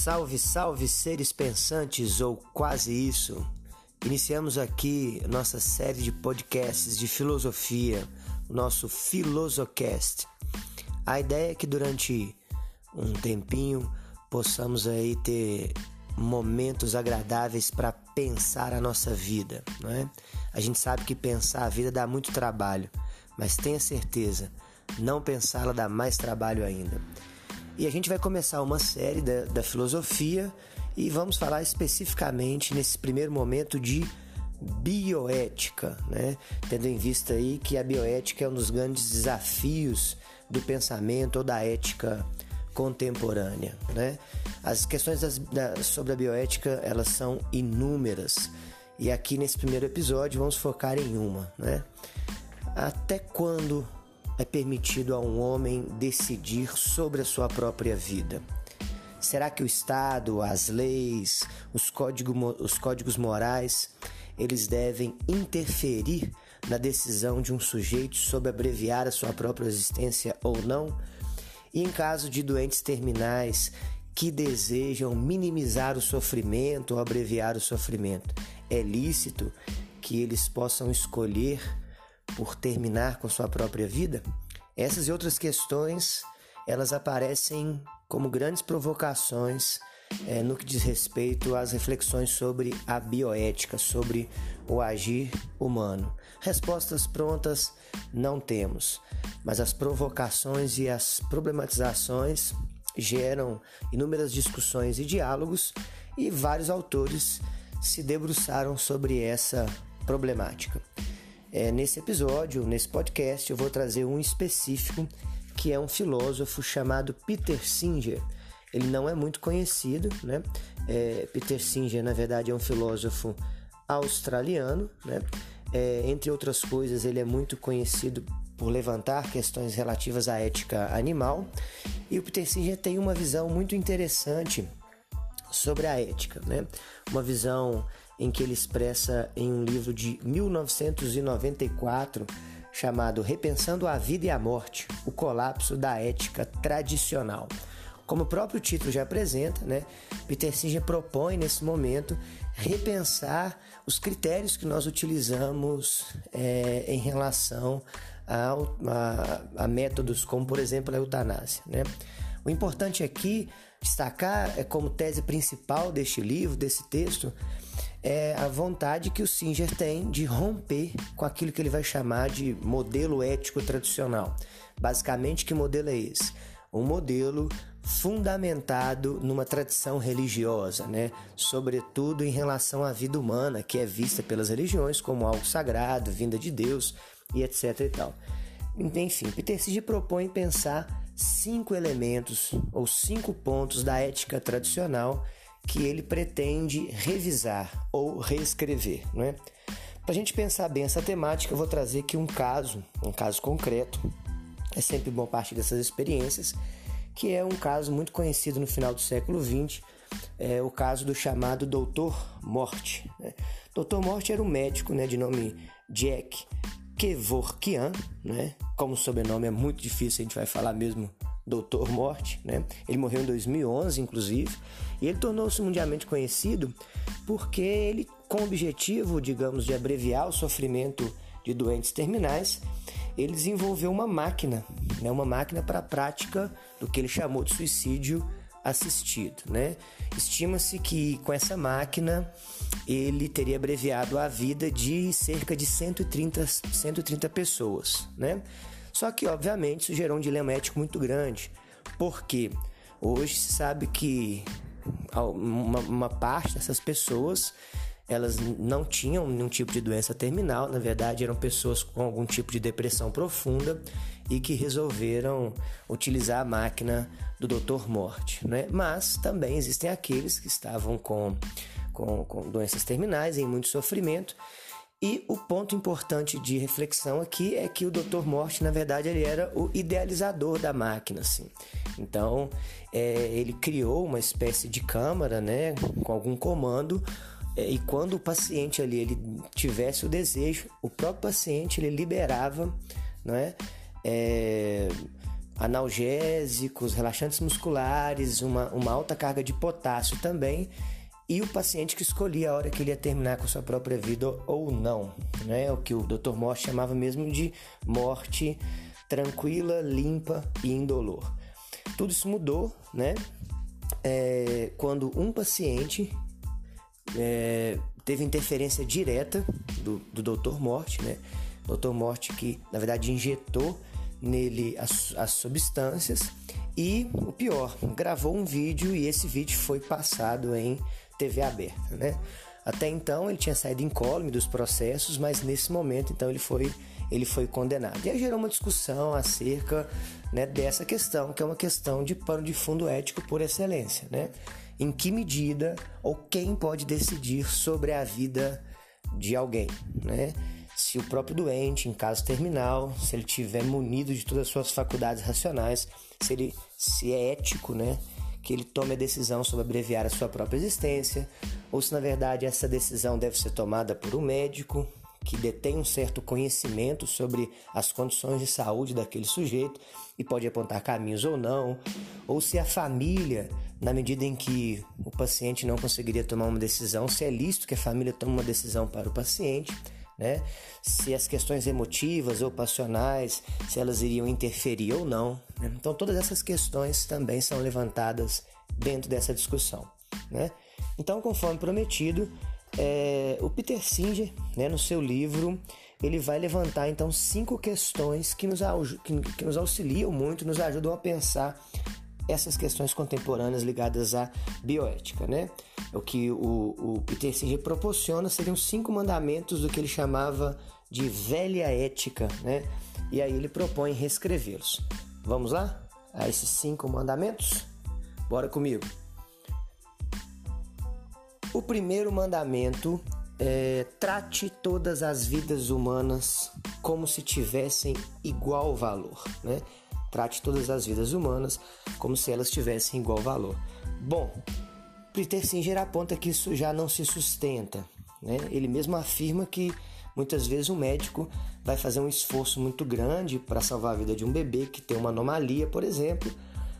Salve, salve, seres pensantes ou quase isso. Iniciamos aqui nossa série de podcasts de filosofia, nosso Filosocast. A ideia é que durante um tempinho possamos aí ter momentos agradáveis para pensar a nossa vida, não é? A gente sabe que pensar a vida dá muito trabalho, mas tenha certeza, não pensá-la dá mais trabalho ainda. E a gente vai começar uma série da, da filosofia e vamos falar especificamente nesse primeiro momento de bioética, né? Tendo em vista aí que a bioética é um dos grandes desafios do pensamento ou da ética contemporânea, né? As questões das, da, sobre a bioética elas são inúmeras e aqui nesse primeiro episódio vamos focar em uma, né? Até quando é permitido a um homem decidir sobre a sua própria vida? Será que o Estado, as leis, os, código, os códigos morais, eles devem interferir na decisão de um sujeito sobre abreviar a sua própria existência ou não? E em caso de doentes terminais que desejam minimizar o sofrimento ou abreviar o sofrimento, é lícito que eles possam escolher por terminar com sua própria vida? Essas e outras questões, elas aparecem como grandes provocações é, no que diz respeito às reflexões sobre a bioética, sobre o agir humano. Respostas prontas não temos, mas as provocações e as problematizações geram inúmeras discussões e diálogos, e vários autores se debruçaram sobre essa problemática. É, nesse episódio, nesse podcast, eu vou trazer um específico que é um filósofo chamado Peter Singer. Ele não é muito conhecido, né? É, Peter Singer, na verdade, é um filósofo australiano, né? É, entre outras coisas, ele é muito conhecido por levantar questões relativas à ética animal. E o Peter Singer tem uma visão muito interessante sobre a ética, né? Uma visão em que ele expressa em um livro de 1994 chamado Repensando a Vida e a Morte: O Colapso da Ética Tradicional. Como o próprio título já apresenta, né, Peter Singer propõe nesse momento repensar os critérios que nós utilizamos é, em relação a, a, métodos como, por exemplo, a eutanásia. Né? O importante aqui destacar é como tese principal deste livro, desse texto, é a vontade que o Singer tem de romper com aquilo que ele vai chamar de modelo ético tradicional. Basicamente, que modelo é esse? Um modelo fundamentado numa tradição religiosa, né? Sobretudo em relação à vida humana, que é vista pelas religiões como algo sagrado, vinda de Deus e etc e tal. Enfim, Peter Singer propõe pensar cinco elementos ou cinco pontos da ética tradicional que ele pretende revisar ou reescrever, não é? Para a gente pensar bem essa temática, eu vou trazer aqui um caso, um caso concreto. É sempre bom partir dessas experiências, que é um caso muito conhecido no final do século XX, é o caso do chamado Doutor Morte. Né? Doutor Morte era um médico né, de nome Jack Kevorkian, né? como o sobrenome é muito difícil, a gente vai falar mesmo Doutor Morte, né? Ele morreu em 2011, inclusive, e ele tornou-se mundialmente conhecido porque ele, com o objetivo, digamos, de abreviar o sofrimento de doentes terminais, ele desenvolveu uma máquina, né? Uma máquina para a prática do que ele chamou de suicídio assistido, né? Estima-se que com essa máquina ele teria abreviado a vida de cerca de 130, 130 pessoas, né? Só que, obviamente, isso gerou um dilema ético muito grande, porque hoje se sabe que uma, uma parte dessas pessoas elas não tinham nenhum tipo de doença terminal, na verdade eram pessoas com algum tipo de depressão profunda e que resolveram utilizar a máquina do Dr. Morte. Né? Mas também existem aqueles que estavam com, com, com doenças terminais, em muito sofrimento, e o ponto importante de reflexão aqui é que o Dr. Morte, na verdade, ele era o idealizador da máquina, assim. Então, é, ele criou uma espécie de câmara, né, com algum comando, é, e quando o paciente ali ele tivesse o desejo, o próprio paciente ele liberava, não é, é analgésicos, relaxantes musculares, uma, uma alta carga de potássio também, e o paciente que escolhia a hora que ele ia terminar com sua própria vida ou não, né? O que o Dr. Morte chamava mesmo de morte tranquila, limpa e indolor. Tudo isso mudou, né? É, quando um paciente é, teve interferência direta do, do Dr. Morte, né? Dr. Morte que na verdade injetou nele as, as substâncias e o pior, gravou um vídeo e esse vídeo foi passado em TV aberta, né? Até então ele tinha saído incólume dos processos, mas nesse momento então ele foi ele foi condenado. E aí gerou uma discussão acerca né, dessa questão, que é uma questão de pano de fundo ético por excelência, né? Em que medida ou quem pode decidir sobre a vida de alguém, né? se o próprio doente, em caso terminal, se ele tiver munido de todas as suas faculdades racionais, se ele se é ético, né, que ele tome a decisão sobre abreviar a sua própria existência, ou se na verdade essa decisão deve ser tomada por um médico que detém um certo conhecimento sobre as condições de saúde daquele sujeito e pode apontar caminhos ou não, ou se a família, na medida em que o paciente não conseguiria tomar uma decisão, se é lícito que a família tome uma decisão para o paciente né? Se as questões emotivas ou passionais, se elas iriam interferir ou não. Né? Então, todas essas questões também são levantadas dentro dessa discussão, né? Então, conforme prometido, é, o Peter Singer, né, no seu livro, ele vai levantar então cinco questões que nos, que, que nos auxiliam muito, nos ajudam a pensar essas questões contemporâneas ligadas à bioética, né? O que o, o Peter Singer proporciona seriam cinco mandamentos do que ele chamava de velha ética, né? E aí ele propõe reescrevê-los. Vamos lá? A esses cinco mandamentos? Bora comigo. O primeiro mandamento é trate todas as vidas humanas como se tivessem igual valor, né? Trate todas as vidas humanas como se elas tivessem igual valor. Bom, Peter Singer aponta que isso já não se sustenta. Né? Ele mesmo afirma que muitas vezes o médico vai fazer um esforço muito grande para salvar a vida de um bebê que tem uma anomalia, por exemplo,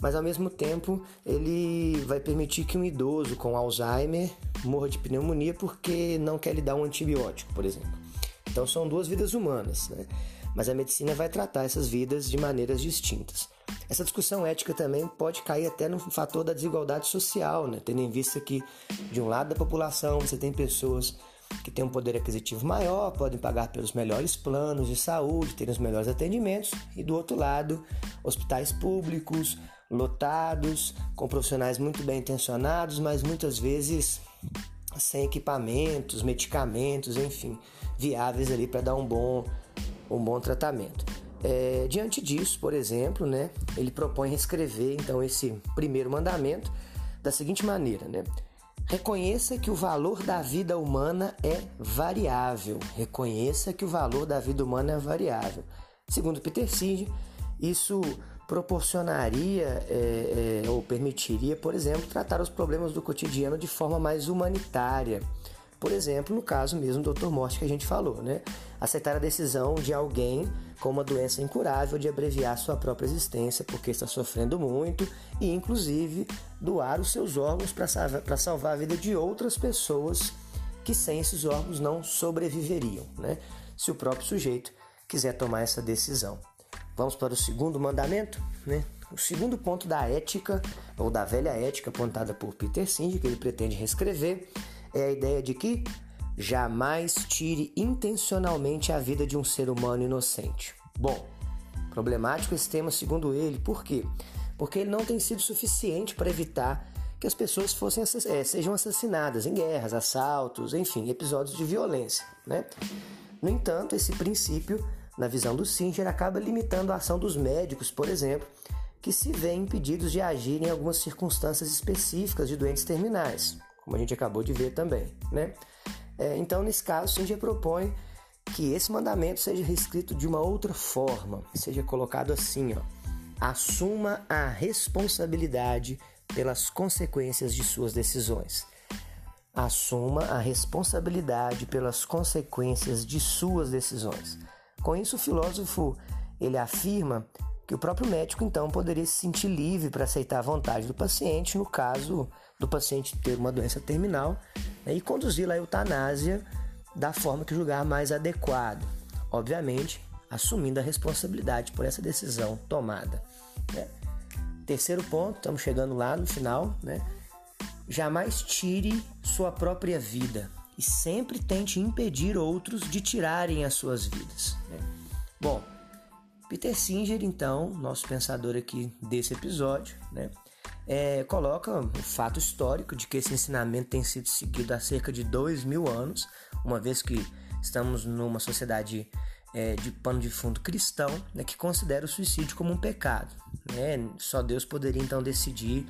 mas ao mesmo tempo ele vai permitir que um idoso com Alzheimer morra de pneumonia porque não quer lhe dar um antibiótico, por exemplo. Então são duas vidas humanas. Né? Mas a medicina vai tratar essas vidas de maneiras distintas. Essa discussão ética também pode cair até no fator da desigualdade social, né? tendo em vista que, de um lado da população, você tem pessoas que têm um poder aquisitivo maior, podem pagar pelos melhores planos de saúde, terem os melhores atendimentos, e do outro lado, hospitais públicos, lotados, com profissionais muito bem intencionados, mas muitas vezes sem equipamentos, medicamentos, enfim, viáveis ali para dar um bom um bom tratamento. É, diante disso, por exemplo, né, ele propõe reescrever então esse primeiro mandamento da seguinte maneira, né? Reconheça que o valor da vida humana é variável. Reconheça que o valor da vida humana é variável. Segundo Peter Singer, isso proporcionaria é, é, ou permitiria, por exemplo, tratar os problemas do cotidiano de forma mais humanitária por exemplo, no caso mesmo do Dr. Morte que a gente falou, né? Aceitar a decisão de alguém com uma doença incurável de abreviar sua própria existência porque está sofrendo muito e, inclusive, doar os seus órgãos para salvar, salvar a vida de outras pessoas que sem esses órgãos não sobreviveriam, né? Se o próprio sujeito quiser tomar essa decisão. Vamos para o segundo mandamento, né? O segundo ponto da ética, ou da velha ética apontada por Peter Singer, que ele pretende reescrever, é a ideia de que jamais tire intencionalmente a vida de um ser humano inocente. Bom, problemático esse tema segundo ele, por quê? Porque ele não tem sido suficiente para evitar que as pessoas fossem, é, sejam assassinadas em guerras, assaltos, enfim, episódios de violência. Né? No entanto, esse princípio, na visão do Singer, acaba limitando a ação dos médicos, por exemplo, que se veem impedidos de agir em algumas circunstâncias específicas de doentes terminais, como a gente acabou de ver também, né? É, então, nesse caso, Singer propõe que esse mandamento seja reescrito de uma outra forma, seja colocado assim, ó, assuma a responsabilidade pelas consequências de suas decisões. Assuma a responsabilidade pelas consequências de suas decisões. Com isso, o filósofo ele afirma que o próprio médico então poderia se sentir livre para aceitar a vontade do paciente no caso do paciente ter uma doença terminal né, e conduzir a eutanásia da forma que julgar mais adequado, obviamente assumindo a responsabilidade por essa decisão tomada. Né. Terceiro ponto, estamos chegando lá no final, né? Jamais tire sua própria vida e sempre tente impedir outros de tirarem as suas vidas. Né? Bom, Peter Singer, então, nosso pensador aqui desse episódio, né, é, coloca o fato histórico de que esse ensinamento tem sido seguido há cerca de dois mil anos, uma vez que estamos numa sociedade é, de pano de fundo cristão né, que considera o suicídio como um pecado. Né? Só Deus poderia então decidir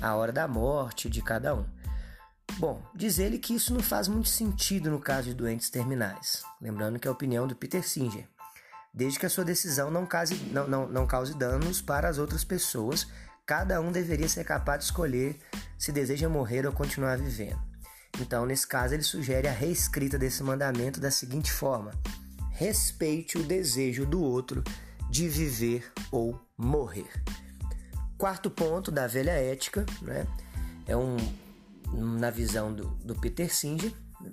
a hora da morte de cada um. Bom, diz ele que isso não faz muito sentido no caso de doentes terminais, lembrando que é a opinião do Peter Singer desde que a sua decisão não cause, não, não, não cause danos para as outras pessoas. Cada um deveria ser capaz de escolher se deseja morrer ou continuar vivendo. Então, nesse caso, ele sugere a reescrita desse mandamento da seguinte forma: respeite o desejo do outro de viver ou morrer. Quarto ponto da velha ética, né, é um na visão do, do Peter Singer, né,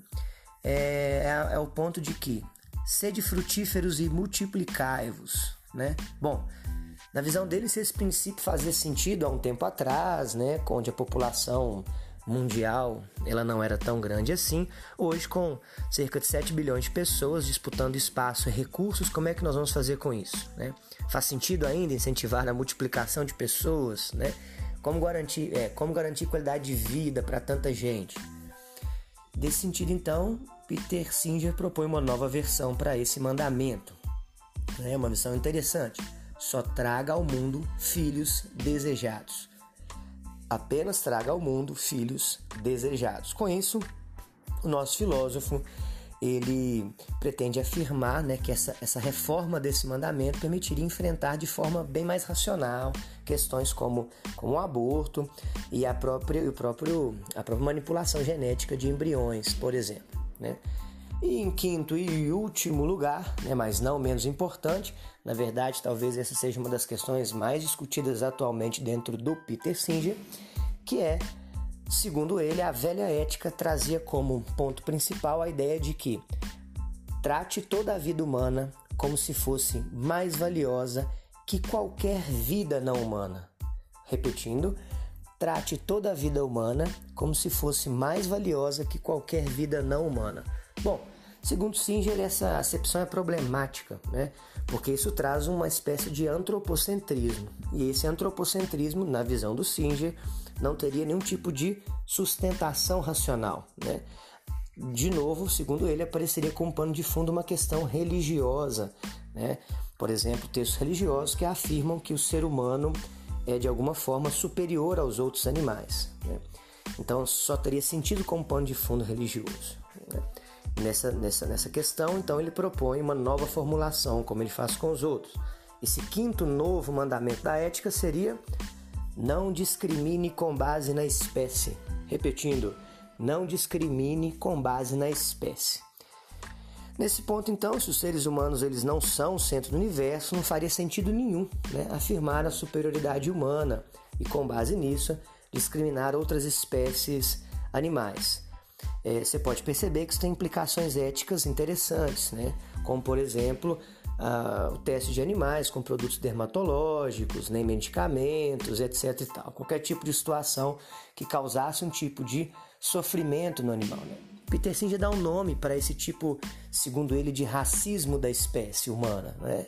é, é, é o ponto de que sede frutíferos e multiplicai-vos, né? Bom, na visão dele, se esse princípio fazia sentido há um tempo atrás, né, onde a população mundial ela não era tão grande assim, hoje com cerca de 7 bilhões de pessoas disputando espaço e recursos, como é que nós vamos fazer com isso? Né? Faz sentido ainda incentivar a multiplicação de pessoas? Né? Como, garantir, é, como garantir qualidade de vida para tanta gente? Desse sentido, então, Peter Singer propõe uma nova versão para esse mandamento. É uma versão interessante. Só traga ao mundo filhos desejados. Apenas traga ao mundo filhos desejados. Com isso, o nosso filósofo ele pretende afirmar né, que essa, essa reforma desse mandamento permitiria enfrentar de forma bem mais racional questões como, como o aborto e a própria, o próprio, a própria manipulação genética de embriões, por exemplo. Né? E em quinto e último lugar, né, mas não menos importante, na verdade, talvez essa seja uma das questões mais discutidas atualmente dentro do Peter Singer, que é, segundo ele, a velha ética trazia como ponto principal a ideia de que trate toda a vida humana como se fosse mais valiosa que qualquer vida não humana. Repetindo, trate toda a vida humana como se fosse mais valiosa que qualquer vida não humana. Bom, segundo Singer, essa acepção é problemática, né? porque isso traz uma espécie de antropocentrismo. E esse antropocentrismo, na visão do Singer, não teria nenhum tipo de sustentação racional. Né? De novo, segundo ele, apareceria como pano de fundo uma questão religiosa. Né? Por exemplo, textos religiosos que afirmam que o ser humano é de alguma forma superior aos outros animais. Né? Então só teria sentido como pano de fundo religioso. Né? Nessa, nessa, nessa questão, então ele propõe uma nova formulação, como ele faz com os outros. Esse quinto novo mandamento da ética seria: não discrimine com base na espécie. Repetindo, não discrimine com base na espécie. Nesse ponto, então, se os seres humanos eles não são o centro do universo, não faria sentido nenhum né, afirmar a superioridade humana e, com base nisso, discriminar outras espécies animais. É, você pode perceber que isso tem implicações éticas interessantes, né? como, por exemplo, o teste de animais com produtos dermatológicos, nem medicamentos, etc. E tal. Qualquer tipo de situação que causasse um tipo de sofrimento no animal. Né? Peter Singer dá um nome para esse tipo, segundo ele, de racismo da espécie humana. Né?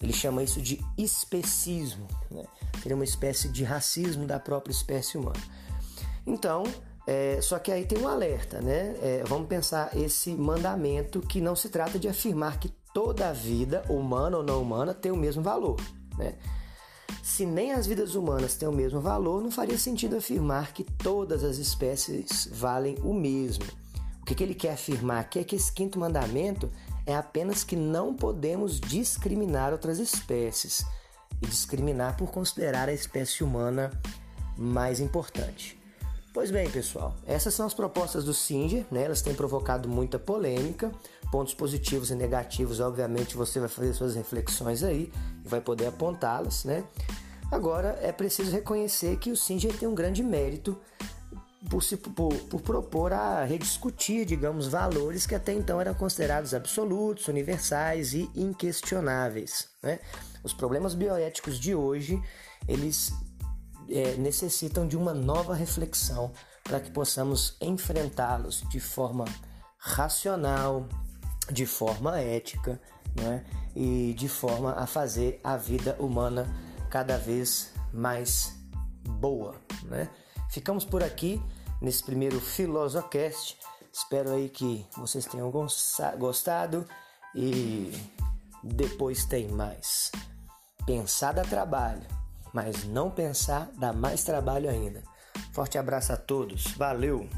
Ele chama isso de especismo. Né? Seria uma espécie de racismo da própria espécie humana. Então, é, só que aí tem um alerta, né? É, vamos pensar esse mandamento que não se trata de afirmar que toda a vida, humana ou não humana, tem o mesmo valor, né? Se nem as vidas humanas têm o mesmo valor, não faria sentido afirmar que todas as espécies valem o mesmo. O que, que ele quer afirmar aqui é que esse quinto mandamento é apenas que não podemos discriminar outras espécies e discriminar por considerar a espécie humana mais importante. Pois bem, pessoal, essas são as propostas do Singer, né? Elas têm provocado muita polêmica, pontos positivos e negativos, obviamente você vai fazer suas reflexões aí e vai poder apontá-las, né? Agora é preciso reconhecer que o Singer tem um grande mérito por, se, por, por, propor a rediscutir, digamos, valores que até então eram considerados absolutos, universais e inquestionáveis. Né? Os problemas bioéticos de hoje eles é, necessitam de uma nova reflexão para que possamos enfrentá-los de forma racional, de forma ética né? e de forma a fazer a vida humana cada vez mais boa. Né? Ficamos por aqui nesse primeiro Filosocast. Espero aí que vocês tenham gostado e depois tem mais. Pensar dá trabalho mas não pensar dá mais trabalho ainda. Forte abraço a todos, valeu!